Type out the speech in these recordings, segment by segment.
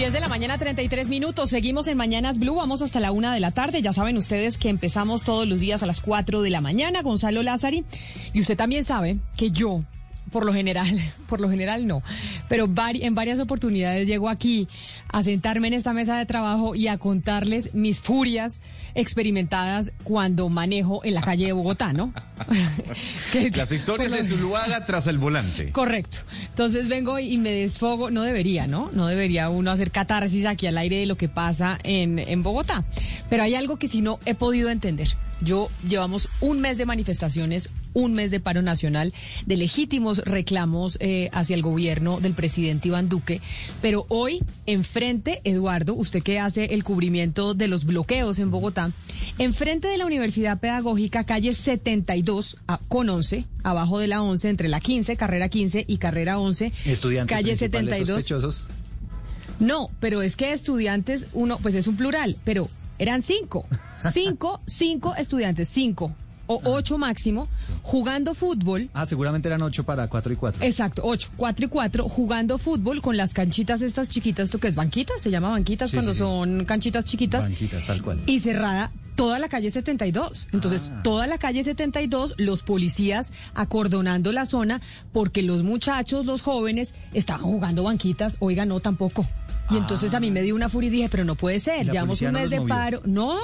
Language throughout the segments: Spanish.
10 de la mañana, 33 minutos. Seguimos en Mañanas Blue. Vamos hasta la una de la tarde. Ya saben ustedes que empezamos todos los días a las 4 de la mañana. Gonzalo Lázari. Y usted también sabe que yo por lo general, por lo general no, pero en varias oportunidades llego aquí a sentarme en esta mesa de trabajo y a contarles mis furias experimentadas cuando manejo en la calle de Bogotá, ¿no? Las historias de Zuluaga tras el volante. Correcto. Entonces vengo y me desfogo, no debería, ¿no? No debería uno hacer catarsis aquí al aire de lo que pasa en, en Bogotá. Pero hay algo que si no he podido entender. Yo llevamos un mes de manifestaciones, un mes de paro nacional, de legítimos reclamos eh, hacia el gobierno del presidente Iván Duque, pero hoy enfrente, Eduardo, usted que hace el cubrimiento de los bloqueos en Bogotá, enfrente de la Universidad Pedagógica, calle 72 con 11, abajo de la 11, entre la 15, carrera 15 y carrera 11, estudiantes calle 72. Sospechosos. No, pero es que estudiantes, uno, pues es un plural, pero eran cinco, cinco, cinco estudiantes, cinco o ocho máximo, jugando fútbol. Ah, seguramente eran ocho para cuatro y cuatro. Exacto, ocho, cuatro y cuatro, jugando fútbol con las canchitas estas chiquitas, ¿esto qué es? ¿Banquitas? ¿Se llama banquitas cuando son canchitas chiquitas? Banquitas, tal cual. Y cerrada toda la calle 72. Entonces, Ah. toda la calle 72, los policías acordonando la zona porque los muchachos, los jóvenes, estaban jugando banquitas. Oiga, no, tampoco. Y entonces a mí me dio una furia y dije, pero no puede ser, ¿Y la llevamos un no mes de movió? paro. No,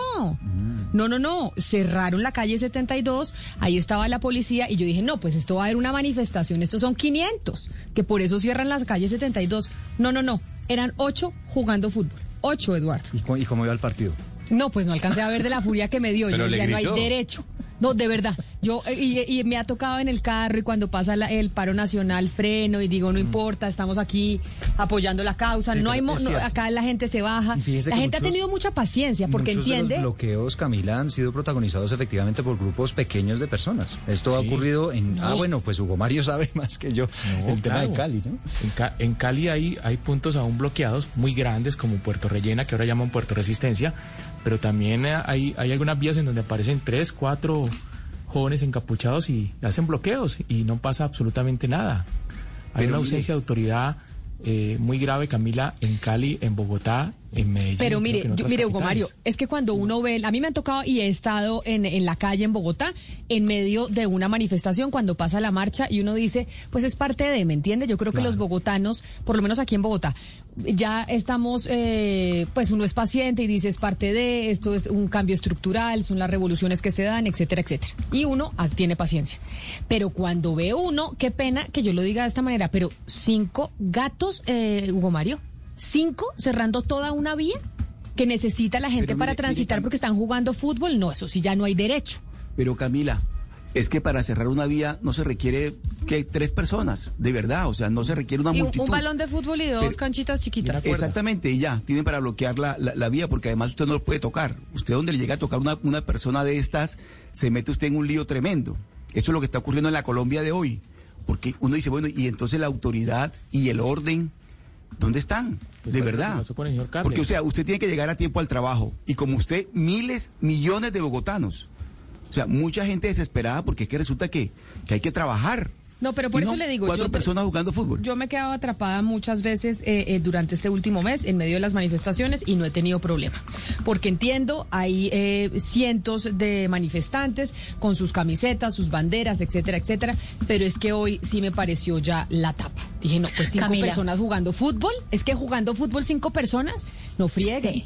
no, no, no. Cerraron la calle 72, ahí estaba la policía y yo dije, no, pues esto va a haber una manifestación, estos son 500, que por eso cierran las calles 72. No, no, no, eran ocho jugando fútbol. Ocho, Eduardo. ¿Y cómo, y cómo iba el partido? No, pues no alcancé a ver de la furia que me dio. Pero yo le decía, no hay gritó. derecho. No, de verdad. Yo eh, y, y me ha tocado en el carro y cuando pasa la- el paro nacional freno y digo, no importa, estamos aquí apoyando la causa. Mm. Sí, no hay no, acá la gente se baja. La gente ha tenido mucha paciencia porque Muchos de entiende. los bloqueos, Camila, han sido protagonizados efectivamente por grupos pequeños de personas. Esto ha ocurrido en... Ah, bueno, pues Hugo Mario sabe más que yo No, el tema de claro. Cali, ¿no? En, Ca- en Cali hay, hay puntos aún bloqueados muy grandes como Puerto Rellena, que ahora llaman Puerto Resistencia, pero también eh, hay, hay algunas vías en donde aparecen tres, cuatro jóvenes encapuchados y hacen bloqueos y no pasa absolutamente nada. Hay Pero una mire- ausencia de autoridad eh, muy grave, Camila, en Cali, en Bogotá, en Medellín. Pero mire, yo- mire, Hugo. Mario, es que cuando uno ve, a mí me han tocado y he estado en, en la calle en Bogotá, en medio de una manifestación, cuando pasa la marcha y uno dice, pues es parte de, ¿me entiende? Yo creo que los bogotanos, por lo menos aquí en Bogotá, ya estamos, eh, pues uno es paciente y dice es parte de, esto es un cambio estructural, son las revoluciones que se dan, etcétera, etcétera. Y uno as- tiene paciencia. Pero cuando ve uno, qué pena que yo lo diga de esta manera, pero cinco gatos, eh, Hugo Mario, cinco cerrando toda una vía que necesita la gente para transitar mire, porque están jugando fútbol, no, eso sí ya no hay derecho. Pero Camila, es que para cerrar una vía no se requiere que tres personas, de verdad, o sea, no se requiere una Y un, multitud. un balón de fútbol y dos Pero- canchitas chiquitas. Exactamente, y ya, tienen para bloquear la, la- la vía, porque además usted no lo puede tocar. Usted donde le llega a tocar una, una persona de estas, se mete usted en un lío tremendo. Eso es lo que está ocurriendo en la Colombia de hoy. Porque uno dice, bueno, y entonces la autoridad y el orden, ¿dónde están? Pues de verdad. Porque, o sea, usted tiene que llegar a tiempo al trabajo. Y como usted, miles, millones de bogotanos. O sea, mucha gente desesperada porque es que resulta que, que hay que trabajar. No, pero por Y eso no, le digo. Cuatro yo- personas jugando fútbol. Yo me he quedado atrapada muchas veces eh, eh, durante este último mes en medio de las manifestaciones y no he tenido problema. Porque entiendo, hay eh, cientos de manifestantes con sus camisetas, sus banderas, etcétera, etcétera. Pero es que hoy sí me pareció ya la tapa. Dije, no, pues cinco Camila. personas jugando fútbol. Es que jugando fútbol cinco personas, no frieguen. Sí.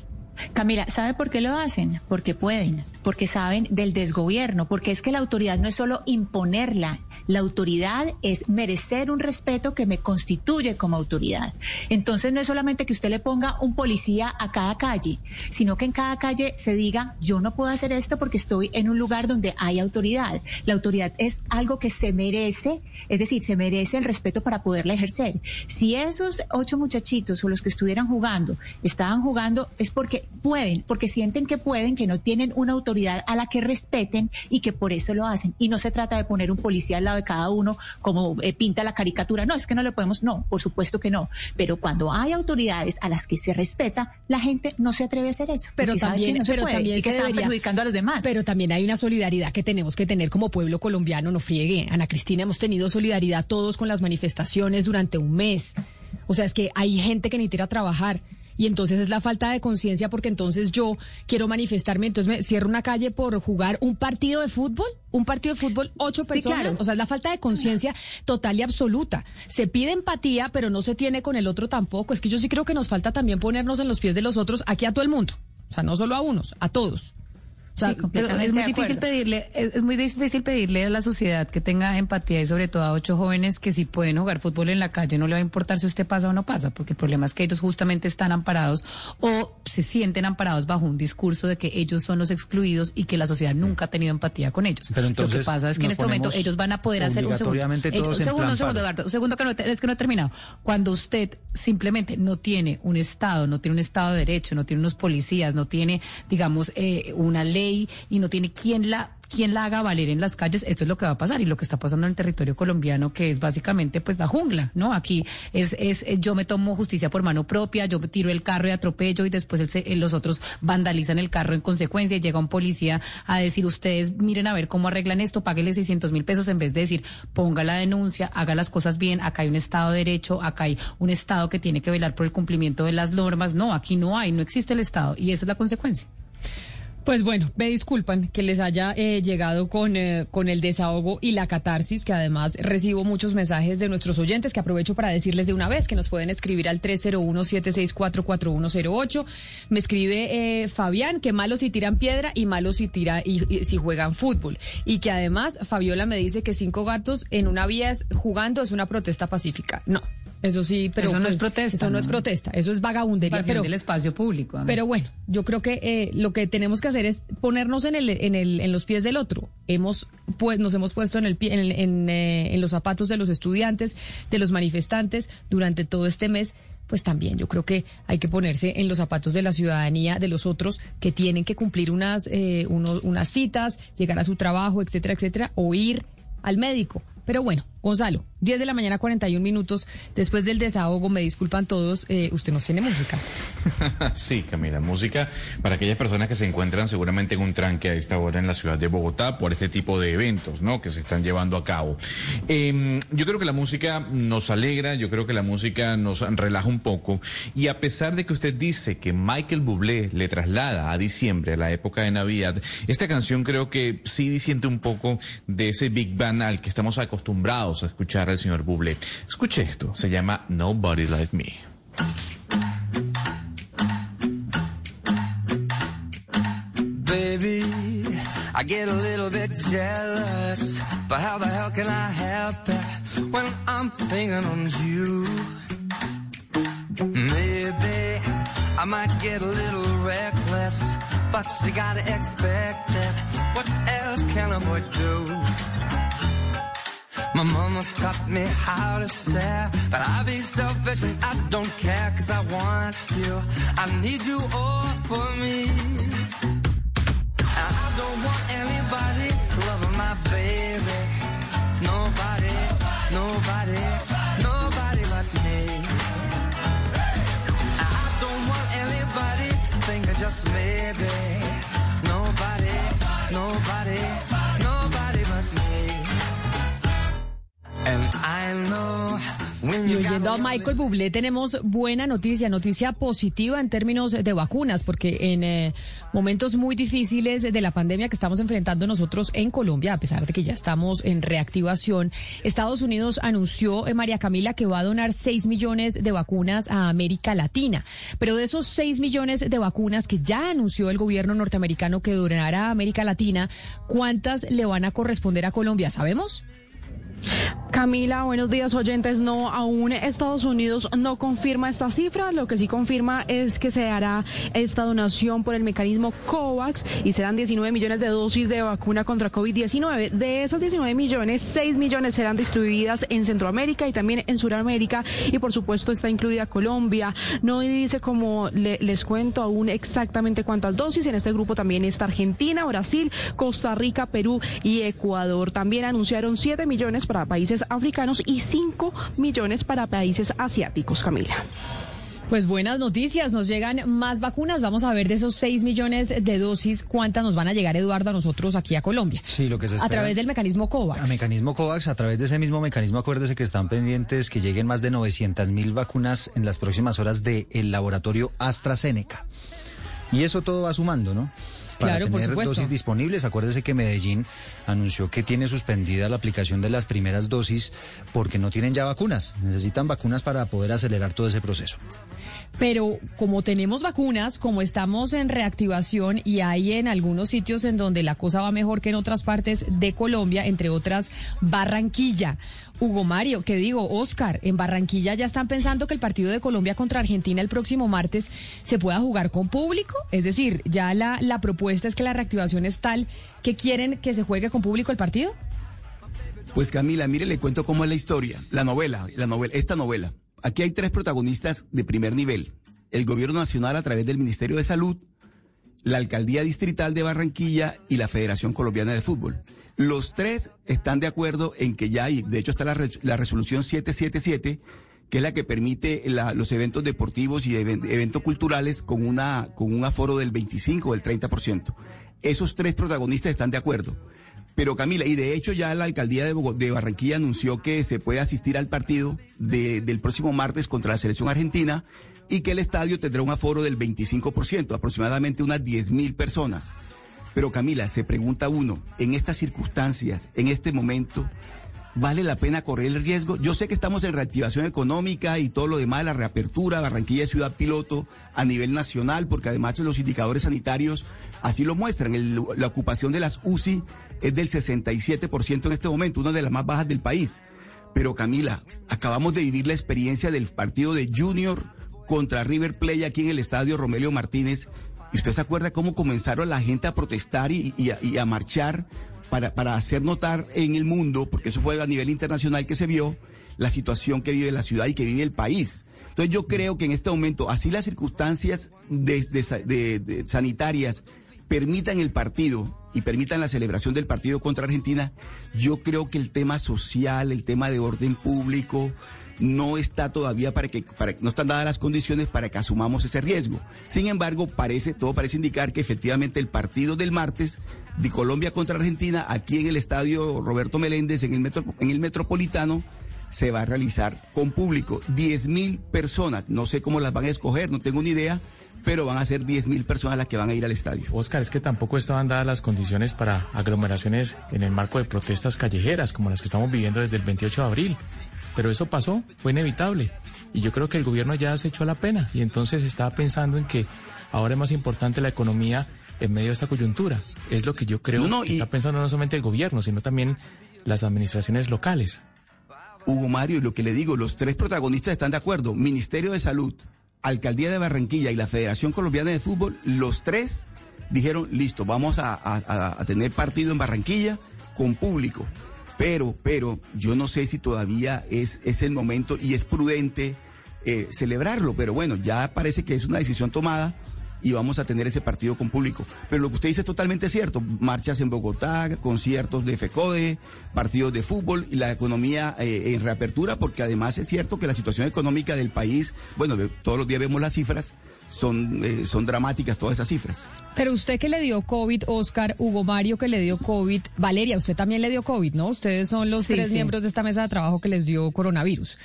Camila, ¿sabe por qué lo hacen? Porque pueden, porque saben del desgobierno, porque es que la autoridad no es solo imponerla, la autoridad es merecer un respeto que me constituye como autoridad. Entonces no es solamente que usted le ponga un policía a cada calle, sino que en cada calle se diga, yo no puedo hacer esto porque estoy en un lugar donde hay autoridad. La autoridad es algo que se merece, es decir, se merece el respeto para poderla ejercer. Si esos ocho muchachitos o los que estuvieran jugando estaban jugando es porque pueden, porque sienten que pueden, que no tienen una autoridad a la que respeten y que por eso lo hacen. Y no se trata de poner un policía al lado de cada uno como eh, pinta la caricatura. No, es que no le podemos, no, por supuesto que no. Pero cuando hay autoridades a las que se respeta, la gente no se atreve a hacer eso. Pero también, que no se pero puede también y que se están debería- perjudicando a los demás. Pero también hay una solidaridad que tenemos que tener como pueblo colombiano, no friegue. Ana Cristina, hemos tenido solidaridad todos con las manifestaciones durante un mes. O sea, es que hay gente que necesita trabajar. Y entonces es la falta de conciencia porque entonces yo quiero manifestarme, entonces me cierro una calle por jugar un partido de fútbol, un partido de fútbol, ocho Sí, personas. claro. O sea, es la falta de conciencia total y absoluta. Se pide empatía, pero no se tiene con el otro tampoco. Es que yo sí creo que nos falta también ponernos en los pies de los otros, aquí a todo el mundo. O sea, no solo a unos, a todos. O sea, Sí, Pero es muy difícil pedirle, es, es muy difícil pedirle a la sociedad que tenga empatía y sobre todo a ocho jóvenes que si pueden jugar fútbol en la calle no le va a importar si usted pasa o no pasa, porque el problema es que ellos justamente están amparados o se sienten amparados bajo un discurso de que ellos son los excluidos y que la sociedad nunca ha tenido empatía con ellos. Pero Lo que entonces pasa es que en este momento ellos van a poder hacer un segundo. obligatoriamente Eh, un en segundo, plan un segundo. Eduardo, un segundo que no, es que no he terminado. Cuando usted simplemente no tiene un Estado, no tiene un Estado de Derecho, no tiene unos policías, no tiene, digamos, eh, una ley y no tiene quien la quien la haga valer en las calles, esto es lo que va a pasar y lo que está pasando en el territorio colombiano, que es básicamente pues la jungla, ¿no? Aquí es, es, es yo me tomo justicia por mano propia, yo tiro el carro y atropello y después el eh, los otros vandalizan el carro en consecuencia y llega un policía a decir, ustedes miren a ver cómo arreglan esto, páguenle 600 mil pesos en vez de decir, ponga la denuncia, haga las cosas bien, acá hay un Estado de Derecho, acá hay un Estado que tiene que velar por el cumplimiento de las normas, no, aquí no hay, no existe el Estado y esa es la consecuencia. Pues bueno, me disculpan que les haya eh, llegado con, eh, con el desahogo y la catarsis, que además recibo muchos mensajes de nuestros oyentes, que aprovecho para decirles de una vez que nos pueden escribir al 301-764-4108. Me escribe eh, Fabián que malo si tiran piedra y malo si, tira, y, si juegan fútbol. Y que además Fabiola me dice que cinco gatos en una vía jugando es una protesta pacífica. No. Eso sí, pero Eso no pues, es protesta, Eso no, ¿no? es protesta, eso es vagabundería. Pero, del espacio público. pero bueno, yo creo que eh, lo que tenemos que hacer es ponernos en el, en el, en los pies del otro. Hemos, pues, nos hemos puesto en el pie, en, en, eh, en los zapatos de los estudiantes, de los manifestantes durante todo este mes. Pues también yo creo que hay que ponerse en los zapatos de la ciudadanía, de los otros que tienen que cumplir unas, eh, uno- unas citas, llegar a su trabajo, etcétera, etcétera, o ir al médico. Pero bueno, Gonzalo, 10 de la mañana, 41 minutos. Después del desahogo, me disculpan todos, eh, usted nos tiene música. Sí, Camila, música para aquellas personas que se encuentran seguramente en un tranque a esta hora en la ciudad de Bogotá por este tipo de eventos, ¿no? Que se están llevando a cabo. Eh, yo creo que la música nos alegra, yo creo que la música nos relaja un poco y a pesar de que usted dice que Michael Bublé le traslada a diciembre, a la época de Navidad, esta canción creo que sí siente un poco de ese Big Bang al que estamos acostumbrados a escuchar al señor Bublé. Escuche esto, se llama Nobody Like Me. Baby, I get a little bit jealous, but how the hell can I help it when I'm thinking on you? Maybe I might get a little reckless, but you gotta expect it. What else can a boy do? My mama taught me how to share, but I be selfish and I don't care, cause I want you. I need you all for me. I don't want anybody loving my baby. Nobody, nobody, nobody but me. I don't want anybody thinking just maybe. Y oyendo a Michael Bublé tenemos buena noticia, noticia positiva en términos de vacunas, porque en eh, momentos muy difíciles de la pandemia que estamos enfrentando nosotros en Colombia, a pesar de que ya estamos en reactivación, Estados Unidos anunció, eh, María Camila, que va a donar 6 millones de vacunas a América Latina. Pero de esos 6 millones de vacunas que ya anunció el gobierno norteamericano que donará a América Latina, ¿cuántas le van a corresponder a Colombia? ¿Sabemos? Camila, buenos días oyentes. No, aún Estados Unidos no confirma esta cifra. Lo que sí confirma es que se hará esta donación por el mecanismo COVAX y serán 19 millones de dosis de vacuna contra COVID-19. De esas 19 millones, 6 millones serán distribuidas en Centroamérica y también en Sudamérica y por supuesto está incluida Colombia. No dice como le- les cuento aún exactamente cuántas dosis. En este grupo también está Argentina, Brasil, Costa Rica, Perú y Ecuador. También anunciaron 7 millones para países africanos y 5 millones para países asiáticos, Camila. Pues buenas noticias, nos llegan más vacunas. Vamos a ver de esos 6 millones de dosis, cuántas nos van a llegar, Eduardo, a nosotros aquí a Colombia. Sí, lo que se A espera. través del mecanismo COVAX. A mecanismo COVAX, a través de ese mismo mecanismo, acuérdese que están pendientes que lleguen más de 900 mil vacunas en las próximas horas del laboratorio AstraZeneca. Y eso todo va sumando, ¿no? Para Claro, tener dosis disponibles, acuérdese que Medellín anunció que tiene suspendida la aplicación de las primeras dosis porque no tienen ya vacunas. Necesitan vacunas para poder acelerar todo ese proceso. Pero como tenemos vacunas, como estamos en reactivación y hay en algunos sitios en donde la cosa va mejor que en otras partes de Colombia, entre otras Barranquilla. Hugo Mario, que digo, Oscar, en Barranquilla ya están pensando que el partido de Colombia contra Argentina el próximo martes se pueda jugar con público. Es decir, ya la, la propuesta es que la reactivación es tal que quieren que se juegue con público el partido. Pues Camila, mire, le cuento cómo es la historia, la novela, la novela, esta novela. Aquí hay tres protagonistas de primer nivel. El gobierno nacional a través del Ministerio de Salud, la Alcaldía Distrital de Barranquilla y la Federación Colombiana de Fútbol. Los tres están de acuerdo en que ya hay, de hecho está la resolución 777, que es la que permite los eventos deportivos y even- eventos culturales con, una, con un aforo del 25 o del 30%. Esos tres protagonistas están de acuerdo. Pero Camila, y de hecho ya la alcaldía de, Barranquilla anunció que se puede asistir al partido de- del próximo martes contra la selección argentina y que el estadio tendrá un aforo del 25%, aproximadamente unas 10 mil personas. Pero Camila, se pregunta uno, en estas circunstancias, en este momento, ¿vale la pena correr el riesgo? Yo sé que estamos en reactivación económica y todo lo demás, la reapertura, Barranquilla ciudad piloto a nivel nacional, porque además los indicadores sanitarios así lo muestran. La ocupación de las UCI es del 67% en este momento, una de las más bajas del país. Pero Camila, acabamos de vivir la experiencia del partido de Junior contra River Plate aquí en el estadio Romelio Martínez. ¿Y usted se acuerda cómo comenzaron la gente a protestar y a marchar para, para hacer notar en el mundo, porque eso fue a nivel internacional que se vio, la situación que vive la ciudad y que vive el país? Entonces yo creo que en este momento, así las circunstancias de- de de sanitarias permitan el partido y permitan la celebración del partido contra Argentina, yo creo que el tema social, el tema de orden público, no está todavía para que, no están dadas las condiciones para que asumamos ese riesgo. Sin embargo, parece, todo parece indicar que efectivamente el partido del martes de Colombia contra Argentina, aquí en el estadio Roberto Meléndez, en el, metro, en el Metropolitano, se va a realizar con público. 10 mil personas, no sé cómo las van a escoger, no tengo ni idea, pero van a ser 10 mil personas las que van a ir al estadio. Oscar, es que tampoco estaban dadas las condiciones para aglomeraciones en el marco de protestas callejeras como las que estamos viviendo desde el 28 de abril. Pero eso pasó, fue inevitable. Y yo creo que el gobierno ya se echó la pena y entonces estaba pensando en que ahora es más importante la economía en medio de esta coyuntura. Es lo que yo creo No, no, que y- está pensando no solamente el gobierno, sino también las administraciones locales. Hugo Mario, y lo que le digo, los tres protagonistas están de acuerdo. Ministerio de Salud, Alcaldía de Barranquilla y la Federación Colombiana de Fútbol, los tres dijeron, listo, vamos a, a- a tener partido en Barranquilla con público. Pero, pero, yo no sé si todavía es, es el momento y es prudente eh, celebrarlo. Pero bueno, ya parece que es una decisión tomada y vamos a tener ese partido con público. Pero lo que usted dice es totalmente cierto. Marchas en Bogotá, conciertos de FECODE, partidos de fútbol y la economía eh, en reapertura, porque además es cierto que la situación económica del país, bueno, todos los días vemos las cifras, son, eh, son dramáticas todas esas cifras. Pero usted que le dio COVID, Oscar, Hugo Mario que le dio COVID, Valeria, usted también le dio COVID, ¿no? Ustedes son los Sí, tres sí. miembros de esta mesa de trabajo que les dio coronavirus.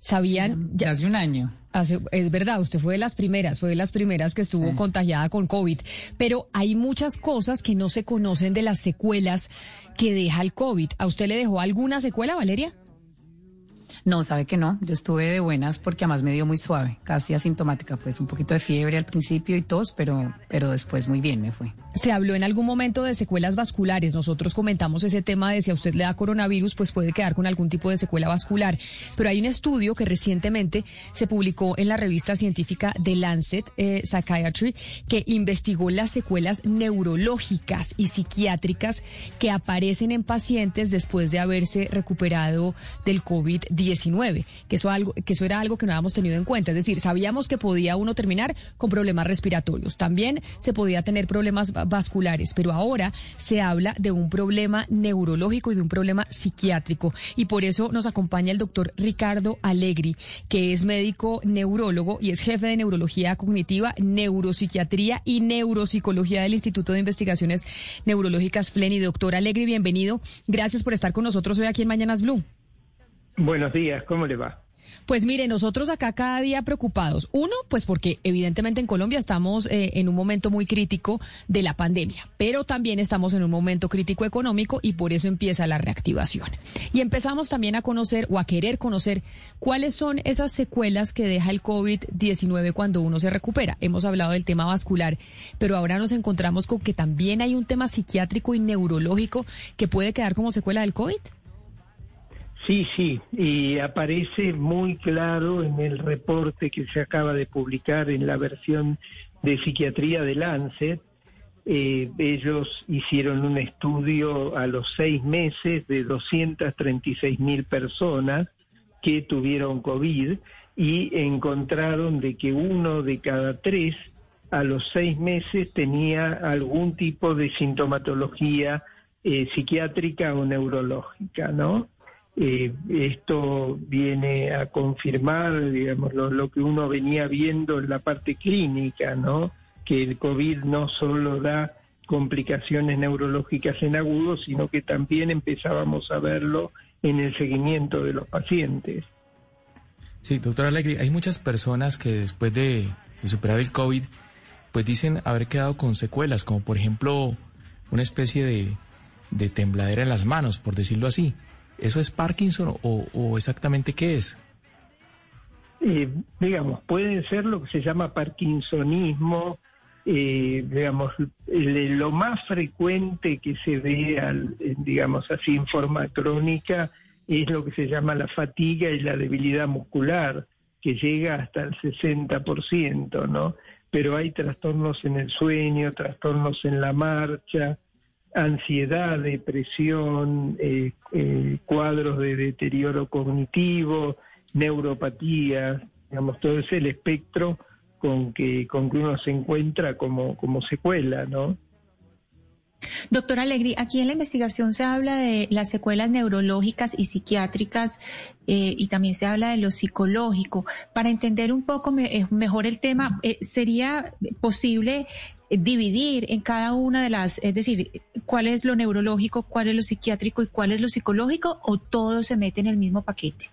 ¿Sabían? Ya hace un año. Hace- es verdad, usted fue de las primeras, fue de las primeras que estuvo contagiada con COVID, pero hay muchas cosas que no se conocen de las secuelas que deja el COVID. ¿A usted le dejó alguna secuela, Valeria? No, sabe que no. Yo estuve de buenas porque además me dio muy suave, casi asintomática, pues un poquito de fiebre al principio y tos, pero, pero después muy bien me fue. Se habló en algún momento de secuelas vasculares. Nosotros comentamos ese tema de si a usted le da coronavirus, pues puede quedar con algún tipo de secuela vascular. Pero hay un estudio que recientemente se publicó en la revista científica The Lancet eh, Psychiatry que investigó las secuelas neurológicas y psiquiátricas que aparecen en pacientes después de haberse recuperado del COVID-19. Que que eso era algo que no habíamos tenido en cuenta. Es decir, sabíamos que podía uno terminar con problemas respiratorios. También se podía tener problemas vasculares, pero ahora se habla de un problema neurológico y de un problema psiquiátrico. Y por eso nos acompaña el doctor Ricardo Alegri, que es médico neurólogo y es jefe de neurología cognitiva, neuropsiquiatría y neuropsicología del Instituto de Investigaciones Neurológicas FLENI. Doctor Alegri, bienvenido. Gracias por estar con nosotros hoy aquí en Mañanas Blue. Buenos días, ¿cómo le va? Pues mire, nosotros acá cada día preocupados. Uno, pues porque evidentemente en Colombia estamos eh, en un momento muy crítico de la pandemia, pero también estamos en un momento crítico económico y por eso empieza la reactivación. Y empezamos también a conocer o a querer conocer cuáles son esas secuelas que deja el COVID-19 cuando uno se recupera. Hemos hablado del tema vascular, pero ahora nos encontramos con que también hay un tema psiquiátrico y neurológico que puede quedar como secuela del COVID. Sí, sí, y aparece muy claro en el reporte que se acaba de publicar en la versión de psiquiatría de Lancet. Eh, ellos hicieron un estudio a los seis meses de 236 mil personas que tuvieron COVID y encontraron de que uno de cada tres a los seis meses tenía algún tipo de sintomatología eh, psiquiátrica o neurológica, ¿no? Eh, esto viene a confirmar, digamos, lo, que uno venía viendo en la parte clínica, ¿no? Que el COVID no solo da complicaciones neurológicas en agudo, sino que también empezábamos a verlo en el seguimiento de los pacientes. Sí, doctora Alegri, hay muchas personas que después de, superar el COVID, pues dicen haber quedado con secuelas, como por ejemplo una especie de tembladera en las manos, por decirlo así. ¿Eso es Parkinson o, exactamente qué es? eh, digamos, pueden ser lo que se llama parkinsonismo, eh, digamos, lo más frecuente que se ve, al, digamos así, en forma crónica, es lo que se llama la fatiga y la debilidad muscular, que llega hasta el 60%, ¿no? Pero hay trastornos en el sueño, trastornos en la marcha, ansiedad, depresión, eh, eh, cuadros de deterioro cognitivo, neuropatía, digamos, todo es el espectro con que, con que uno se encuentra como, como secuela, ¿no? Doctor Alegri, aquí en la investigación se habla de las secuelas neurológicas y psiquiátricas eh, y también se habla de lo psicológico. Para entender un poco eh, mejor el tema, eh, ¿sería posible dividir en cada una de las, es decir, cuál es lo neurológico, cuál es lo psiquiátrico y cuál es lo psicológico o todo se mete en el mismo paquete?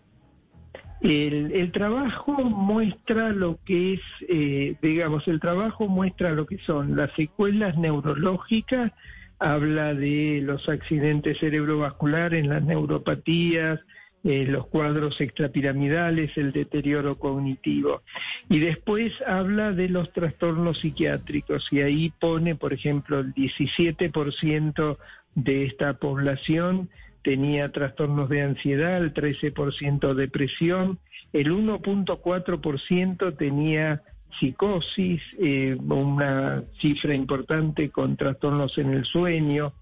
El, trabajo muestra lo que es, eh, digamos, el trabajo muestra lo que son las secuelas neurológicas, habla de los accidentes cerebrovasculares, las neuropatías, eh, los cuadros extrapiramidales, el deterioro cognitivo. Y después habla de los trastornos psiquiátricos y ahí pone, por ejemplo, el 17% de esta población tenía trastornos de ansiedad, el 13% depresión, el 1.4% tenía psicosis, eh, una cifra importante con trastornos en el sueño.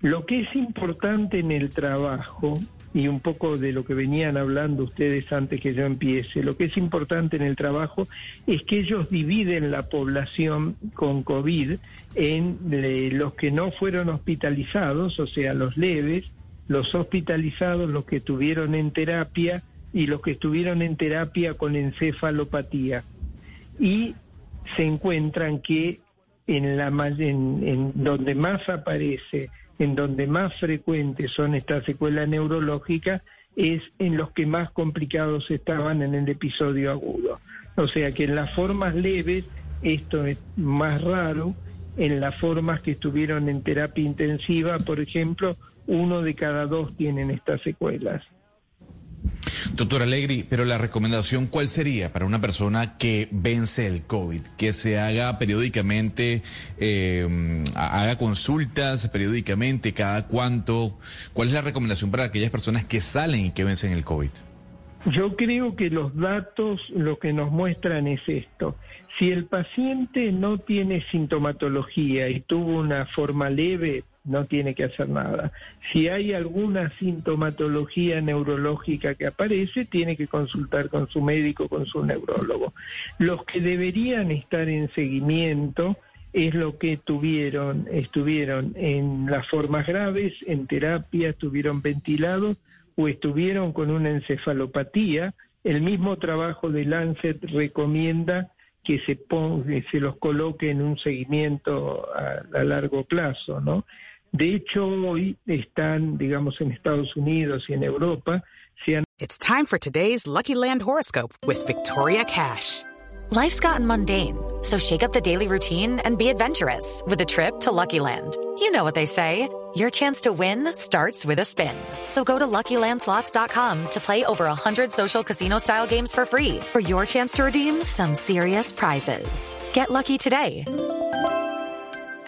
Lo que es importante en el trabajo, y un poco de lo que venían hablando ustedes antes que yo empiece, lo que es importante en el trabajo es que ellos dividen la población con COVID en eh, los que no fueron hospitalizados, o sea, los leves, los hospitalizados, los que estuvieron en terapia y los que estuvieron en terapia con encefalopatía. Y se encuentran que en, la, en donde más aparece, en donde más frecuentes son estas secuelas neurológicas, es en los que más complicados estaban en el episodio agudo. O sea que en las formas leves esto es más raro, en las formas que estuvieron en terapia intensiva, por ejemplo, uno de cada dos tienen estas secuelas. Doctor Alegri, pero la recomendación, ¿cuál sería para una persona que vence el COVID? Que se haga periódicamente, eh, haga consultas periódicamente, cada cuánto. ¿Cuál es la recomendación para aquellas personas que salen y que vencen el COVID? Yo creo que los datos lo que nos muestran es esto. Si el paciente no tiene sintomatología y tuvo una forma leve, no tiene que hacer nada. Si hay alguna sintomatología neurológica que aparece, tiene que consultar con su médico, con su neurólogo. Los que deberían estar en seguimiento es lo que tuvieron, estuvieron en las formas graves, en terapia, estuvieron ventilados o estuvieron con una encefalopatía. El mismo trabajo de Lancet recomienda que se, ponga, se los coloque en un seguimiento a, a largo plazo, ¿no? De hecho, hoy están, digamos, en Estados Unidos y en Europa, se han It's time for today's Lucky Land horoscope with Victoria Cash. Life's gotten mundane, so shake up the daily routine and be adventurous with a trip to Lucky Land. You know what they say. Your chance to win starts with a spin. So go to LuckyLandSlots.com to play over 100 social casino-style games for free for your chance to redeem some serious prizes. Get lucky today